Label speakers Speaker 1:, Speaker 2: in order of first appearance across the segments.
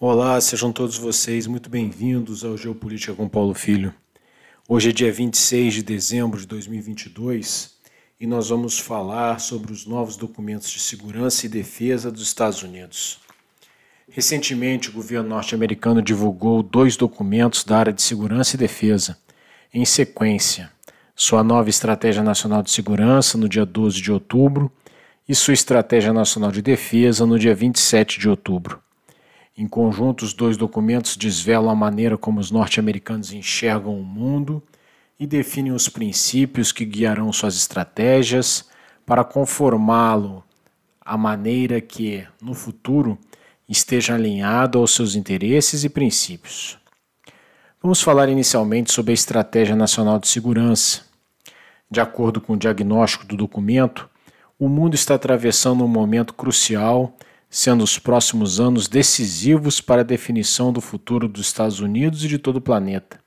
Speaker 1: Olá, sejam todos vocês muito bem-vindos ao Geopolítica com Paulo Filho. Hoje é dia 26 de dezembro de 2022 e nós vamos falar sobre os novos documentos de segurança e defesa dos Estados Unidos. Recentemente, o governo norte-americano divulgou dois documentos da área de segurança e defesa, em sequência: sua nova Estratégia Nacional de Segurança, no dia 12 de outubro, e sua Estratégia Nacional de Defesa, no dia 27 de outubro. Em conjunto, os dois documentos desvelam a maneira como os norte-americanos enxergam o mundo e definem os princípios que guiarão suas estratégias para conformá-lo à maneira que, no futuro, esteja alinhado aos seus interesses e princípios. Vamos falar inicialmente sobre a Estratégia Nacional de Segurança. De acordo com o diagnóstico do documento, o mundo está atravessando um momento crucial sendo os próximos anos decisivos para a definição do futuro dos Estados Unidos e de todo o planeta.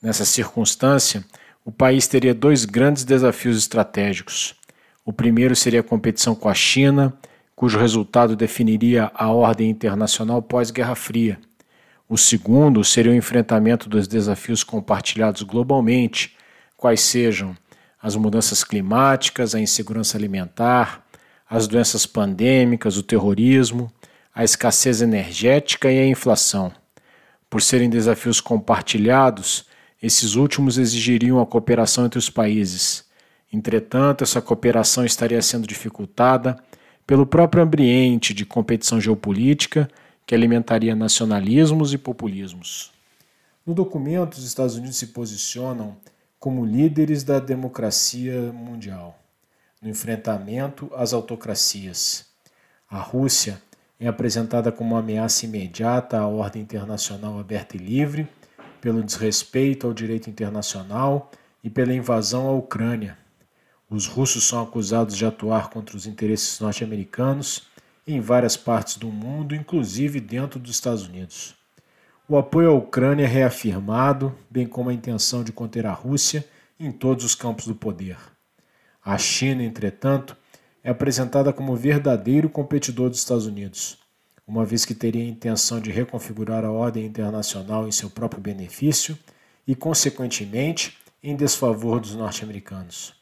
Speaker 1: Nessa circunstância, o país teria dois grandes desafios estratégicos. O primeiro seria a competição com a China, cujo resultado definiria a ordem internacional pós-Guerra Fria. O segundo seria o enfrentamento dos desafios compartilhados globalmente, quais sejam as mudanças climáticas, a insegurança alimentar, as doenças pandêmicas, o terrorismo, a escassez energética e a inflação. Por serem desafios compartilhados, esses últimos exigiriam a cooperação entre os países. Entretanto, essa cooperação estaria sendo dificultada pelo próprio ambiente de competição geopolítica que alimentaria nacionalismos e populismos. No documento, os Estados Unidos se posicionam como líderes da democracia mundial no enfrentamento às autocracias. A Rússia é apresentada como uma ameaça imediata à ordem internacional aberta e livre, pelo desrespeito ao direito internacional e pela invasão à Ucrânia. Os russos são acusados de atuar contra os interesses norte-americanos em várias partes do mundo, inclusive dentro dos Estados Unidos. O apoio à Ucrânia é reafirmado, bem como a intenção de conter a Rússia em todos os campos do poder. A China, entretanto, é apresentada como verdadeiro competidor dos Estados Unidos, uma vez que teria a intenção de reconfigurar a ordem internacional em seu próprio benefício e, consequentemente, em desfavor dos norte-americanos.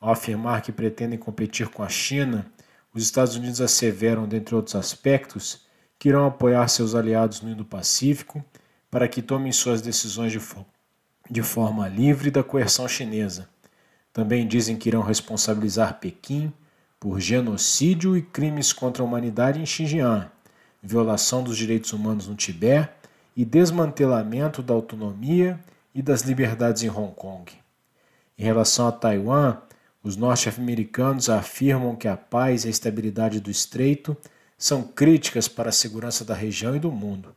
Speaker 1: Ao afirmar que pretendem competir com a China, os Estados Unidos asseveram, dentre outros aspectos, que irão apoiar seus aliados no Indo-Pacífico para que tomem suas decisões de, de forma livre da coerção chinesa também dizem que irão responsabilizar Pequim por genocídio e crimes contra a humanidade em Xinjiang, violação dos direitos humanos no Tibete e desmantelamento da autonomia e das liberdades em Hong Kong. Em relação a Taiwan, os norte-americanos afirmam que a paz e a estabilidade do estreito são críticas para a segurança da região e do mundo.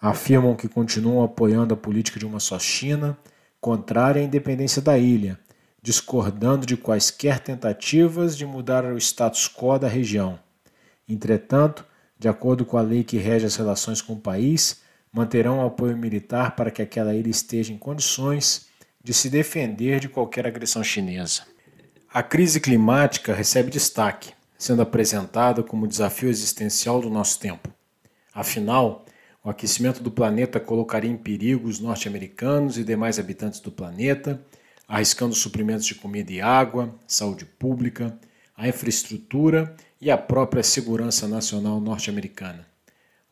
Speaker 1: Afirmam que continuam apoiando a política de uma só China, contrária à independência da ilha, discordando de quaisquer tentativas de mudar o status quo da região. Entretanto, de acordo com a lei que rege as relações com o país, manterão o apoio militar para que aquela ilha esteja em condições de se defender de qualquer agressão chinesa. A crise climática recebe destaque, sendo apresentada como desafio existencial do nosso tempo. Afinal, o aquecimento do planeta colocaria em perigo os norte-americanos e demais habitantes do planeta arriscando suprimentos de comida e água, saúde pública, a infraestrutura e a própria segurança nacional norte-americana.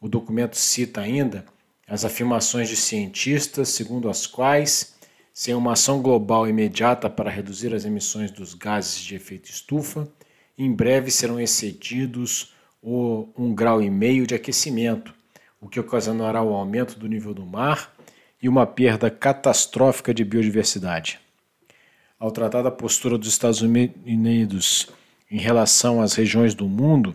Speaker 1: O documento cita ainda as afirmações de cientistas segundo as quais, sem uma ação global imediata para reduzir as emissões dos gases de efeito estufa, em breve serão excedidos o um grau e meio de aquecimento, o que ocasionará o aumento do nível do mar e uma perda catastrófica de biodiversidade ao tratar da postura dos Estados Unidos em relação às regiões do mundo,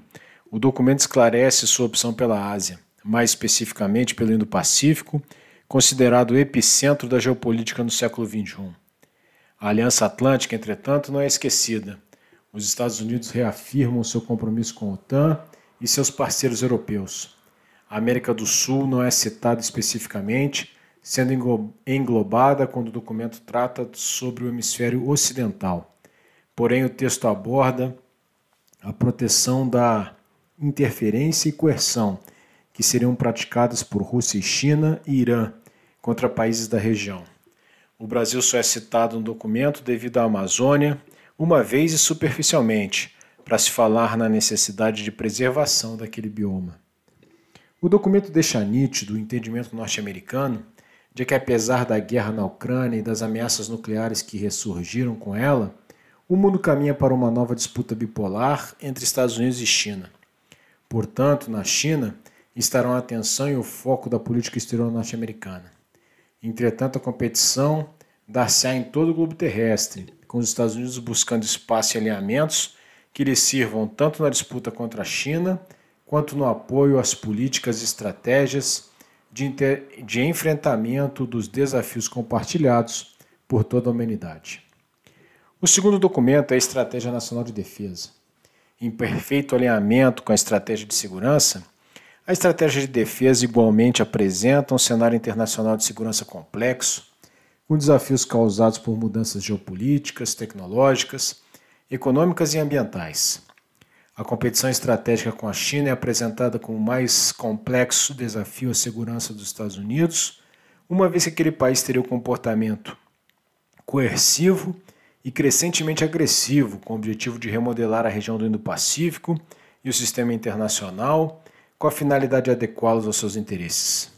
Speaker 1: o documento esclarece sua opção pela Ásia, mais especificamente pelo Indo-Pacífico, considerado o epicentro da geopolítica no século XXI. A Aliança Atlântica, entretanto, não é esquecida. Os Estados Unidos reafirmam seu compromisso com a OTAN e seus parceiros europeus. A América do Sul não é citada especificamente, sendo englobada quando o documento trata sobre o hemisfério ocidental. Porém, o texto aborda a proteção da interferência e coerção, que seriam praticadas por Rússia e China e Irã contra países da região. O Brasil só é citado no documento devido à Amazônia, uma vez e superficialmente, para se falar na necessidade de preservação daquele bioma. O documento deixa nítido o entendimento norte-americano de que, apesar da guerra na Ucrânia e das ameaças nucleares que ressurgiram com ela, o mundo caminha para uma nova disputa bipolar entre Estados Unidos e China. Portanto, na China estarão a atenção e o foco da política exterior norte-americana. Entretanto, a competição dar-se-á em todo o globo terrestre, com os Estados Unidos buscando espaço e alinhamentos que lhe sirvam tanto na disputa contra a China quanto no apoio às políticas e estratégias de, inter... de enfrentamento dos desafios compartilhados por toda a humanidade. O segundo documento é a Estratégia Nacional de Defesa. Em perfeito alinhamento com a estratégia de segurança, a estratégia de defesa igualmente apresenta um cenário internacional de segurança complexo, com desafios causados por mudanças geopolíticas, tecnológicas, econômicas e ambientais. A competição estratégica com a China é apresentada como o mais complexo desafio à segurança dos Estados Unidos, uma vez que aquele país teria o comportamento coercivo e crescentemente agressivo, com o objetivo de remodelar a região do Indo-Pacífico e o sistema internacional, com a finalidade de adequá-los aos seus interesses.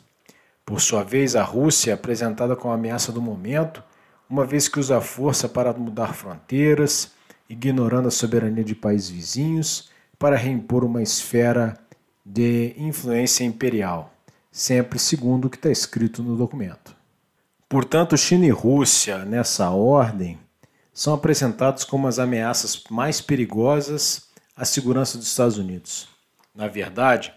Speaker 1: Por sua vez, a Rússia é apresentada como a ameaça do momento, uma vez que usa a força para mudar fronteiras, ignorando a soberania de países vizinhos, para reimpor uma esfera de influência imperial, sempre segundo o que está escrito no documento. Portanto, China e Rússia, nessa ordem, são apresentados como as ameaças mais perigosas à segurança dos Estados Unidos. Na verdade,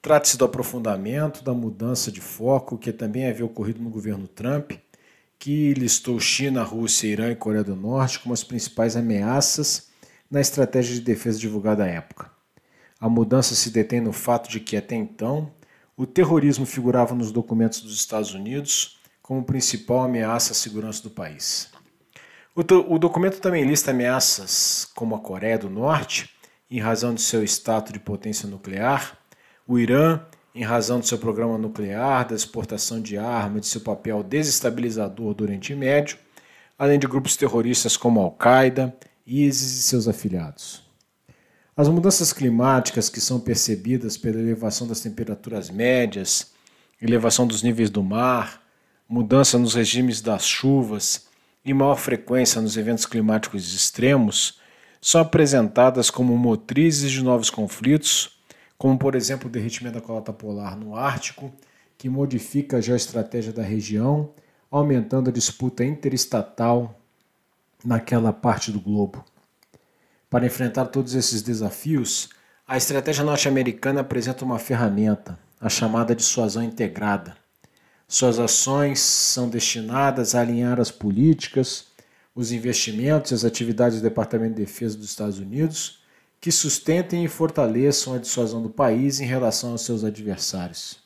Speaker 1: trata-se do aprofundamento da mudança de foco que também havia ocorrido no governo Trump, que listou China, Rússia, Irã e Coreia do Norte como as principais ameaças na estratégia de defesa divulgada à época. A mudança se detém no fato de que, até então, o terrorismo figurava nos documentos dos Estados Unidos como principal ameaça à segurança do país. O, o documento também lista ameaças como a Coreia do Norte, em razão de seu status de potência nuclear, o Irã, em razão do seu programa nuclear, da exportação de armas, de seu papel desestabilizador do Oriente Médio, além de grupos terroristas como Al-Qaeda, ISIS e seus afiliados. As mudanças climáticas que são percebidas pela elevação das temperaturas médias, elevação dos níveis do mar, mudança nos regimes das chuvas e maior frequência nos eventos climáticos extremos são apresentadas como motrizes de novos conflitos, como por exemplo o derretimento da calota polar no Ártico, que modifica a geoestratégia da região, aumentando a disputa interestatal naquela parte do globo. Para enfrentar todos esses desafios, a estratégia norte-americana apresenta uma ferramenta, a chamada dissuasão integrada suas ações são destinadas a alinhar as políticas, os investimentos e as atividades do Departamento de Defesa dos Estados Unidos que sustentem e fortaleçam a dissuasão do país em relação aos seus adversários.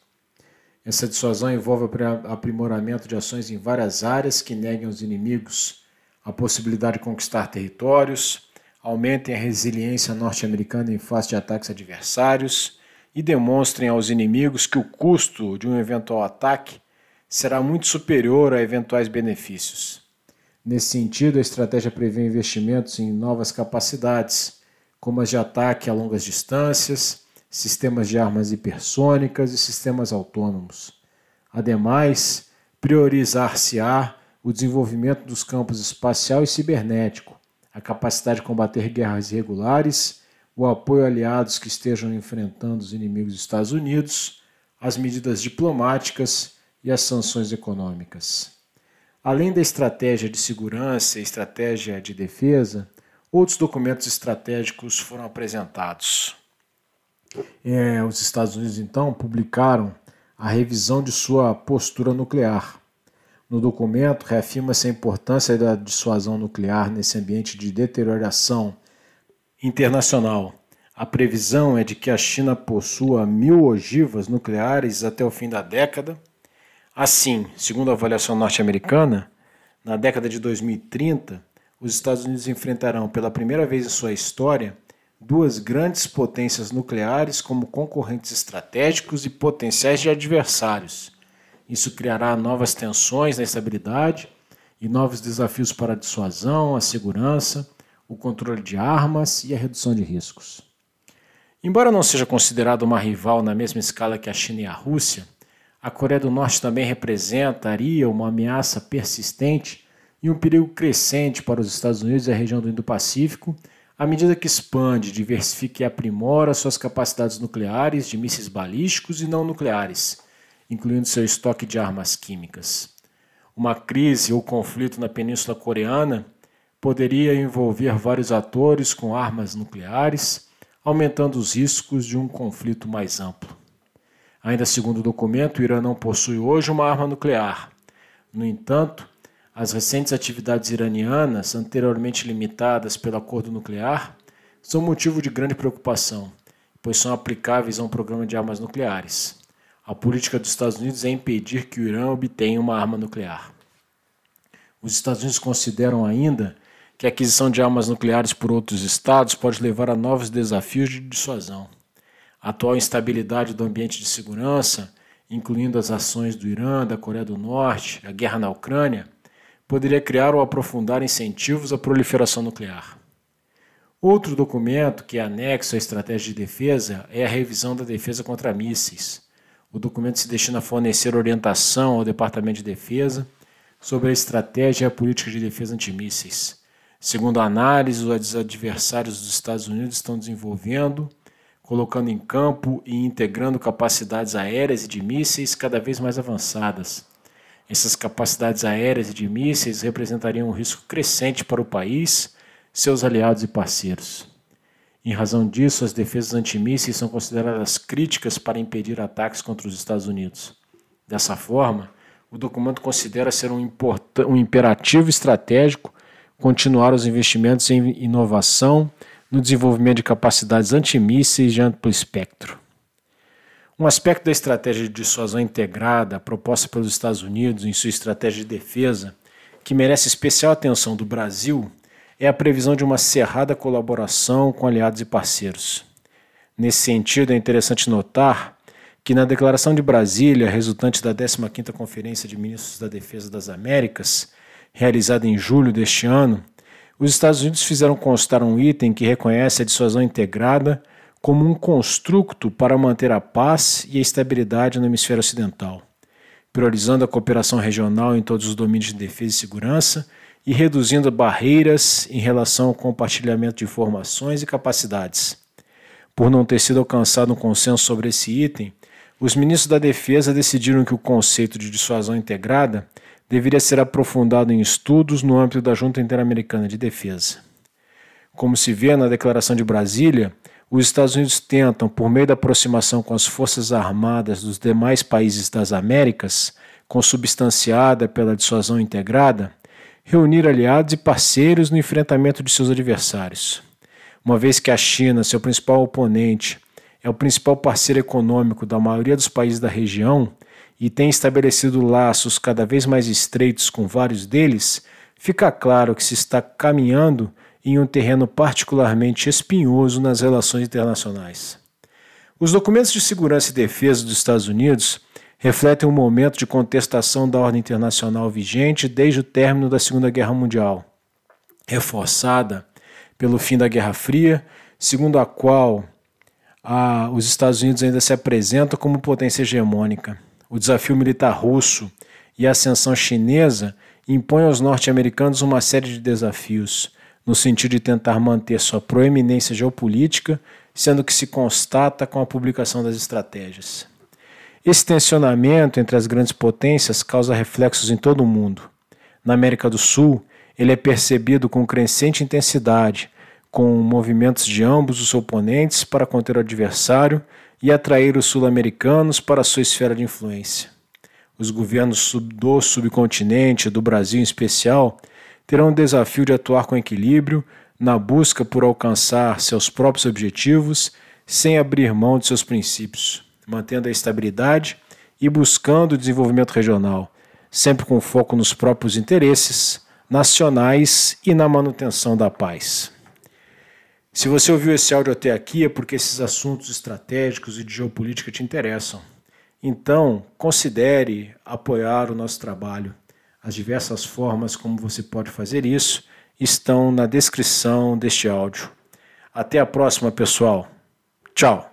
Speaker 1: Essa dissuasão envolve aprimoramento de ações em várias áreas que neguem aos inimigos a possibilidade de conquistar territórios, aumentem a resiliência norte-americana em face de ataques adversários e demonstrem aos inimigos que o custo de um eventual ataque será muito superior a eventuais benefícios. Nesse sentido, a estratégia prevê investimentos em novas capacidades, como as de ataque a longas distâncias, sistemas de armas hipersônicas e sistemas autônomos. Ademais, priorizar-se-á o desenvolvimento dos campos espacial e cibernético, a capacidade de combater guerras irregulares, o apoio a aliados que estejam enfrentando os inimigos dos Estados Unidos, as medidas diplomáticas e as sanções econômicas. Além da estratégia de segurança e estratégia de defesa, outros documentos estratégicos foram apresentados. É, os Estados Unidos, então, publicaram a revisão de sua postura nuclear. No documento, reafirma-se a importância da dissuasão nuclear nesse ambiente de deterioração internacional. A previsão é de que a China possua mil ogivas nucleares até o fim da década Assim, segundo a avaliação norte-americana, na década de 2030, os Estados Unidos enfrentarão pela primeira vez em sua história duas grandes potências nucleares como concorrentes estratégicos e potenciais de adversários. Isso criará novas tensões na estabilidade e novos desafios para a dissuasão, a segurança, o controle de armas e a redução de riscos. Embora não seja considerado uma rival na mesma escala que a China e a Rússia, a Coreia do Norte também representaria uma ameaça persistente e um perigo crescente para os Estados Unidos e a região do Indo-Pacífico, à medida que expande, diversifica e aprimora suas capacidades nucleares de mísseis balísticos e não nucleares, incluindo seu estoque de armas químicas. Uma crise ou conflito na Península Coreana poderia envolver vários atores com armas nucleares, aumentando os riscos de um conflito mais amplo. Ainda segundo o documento, o Irã não possui hoje uma arma nuclear. No entanto, as recentes atividades iranianas, anteriormente limitadas pelo acordo nuclear, são motivo de grande preocupação, pois são aplicáveis a um programa de armas nucleares. A política dos Estados Unidos é impedir que o Irã obtenha uma arma nuclear. Os Estados Unidos consideram ainda que a aquisição de armas nucleares por outros estados pode levar a novos desafios de dissuasão. A atual instabilidade do ambiente de segurança, incluindo as ações do Irã, da Coreia do Norte, a guerra na Ucrânia, poderia criar ou aprofundar incentivos à proliferação nuclear. Outro documento que é anexo à estratégia de defesa é a revisão da defesa contra mísseis. O documento se destina a fornecer orientação ao Departamento de Defesa sobre a estratégia e a política de defesa antimísseis. Segundo a análise, os adversários dos Estados Unidos estão desenvolvendo colocando em campo e integrando capacidades aéreas e de mísseis cada vez mais avançadas. Essas capacidades aéreas e de mísseis representariam um risco crescente para o país, seus aliados e parceiros. Em razão disso, as defesas antimísseis são consideradas críticas para impedir ataques contra os Estados Unidos. Dessa forma, o documento considera ser um, um imperativo estratégico continuar os investimentos em inovação no desenvolvimento de capacidades antimísseis de amplo espectro. Um aspecto da estratégia de dissuasão integrada proposta pelos Estados Unidos em sua estratégia de defesa, que merece especial atenção do Brasil, é a previsão de uma cerrada colaboração com aliados e parceiros. Nesse sentido, é interessante notar que na Declaração de Brasília, resultante da 15ª Conferência de Ministros da Defesa das Américas, realizada em julho deste ano, os Estados Unidos fizeram constar um item que reconhece a dissuasão integrada como um construto para manter a paz e a estabilidade no hemisfério ocidental, priorizando a cooperação regional em todos os domínios de defesa e segurança e reduzindo barreiras em relação ao compartilhamento de informações e capacidades. Por não ter sido alcançado um consenso sobre esse item, os ministros da Defesa decidiram que o conceito de dissuasão integrada deveria ser aprofundado em estudos no âmbito da Junta Interamericana de Defesa. Como se vê na Declaração de Brasília, os Estados Unidos tentam, por meio da aproximação com as Forças Armadas dos demais países das Américas, consubstanciada pela dissuasão integrada, reunir aliados e parceiros no enfrentamento de seus adversários. Uma vez que a China, seu principal oponente, é o principal parceiro econômico da maioria dos países da região, e tem estabelecido laços cada vez mais estreitos com vários deles, fica claro que se está caminhando em um terreno particularmente espinhoso nas relações internacionais. Os documentos de segurança e defesa dos Estados Unidos refletem um momento de contestação da ordem internacional vigente desde o término da Segunda Guerra Mundial, reforçada pelo fim da Guerra Fria, segundo a qual ah, os Estados Unidos ainda se apresentam como potência hegemônica o desafio militar russo e a ascensão chinesa impõem aos norte-americanos uma série de desafios, no sentido de tentar manter sua proeminência geopolítica, sendo que se constata com a publicação das estratégias. Esse tensionamento entre as grandes potências causa reflexos em todo o mundo. Na América do Sul, ele é percebido com crescente intensidade, com movimentos de ambos os oponentes para conter o adversário e atrair os sul-americanos para sua esfera de influência. Os governos do subcontinente, do Brasil em especial, terão o desafio de atuar com equilíbrio na busca por alcançar seus próprios objetivos sem abrir mão de seus princípios, mantendo a estabilidade e buscando o desenvolvimento regional, sempre com foco nos próprios interesses nacionais e na manutenção da paz. Se você ouviu esse áudio até aqui é porque esses assuntos estratégicos e de geopolítica te interessam. Então, considere apoiar o nosso trabalho. As diversas formas como você pode fazer isso estão na descrição deste áudio. Até a próxima, pessoal. Tchau.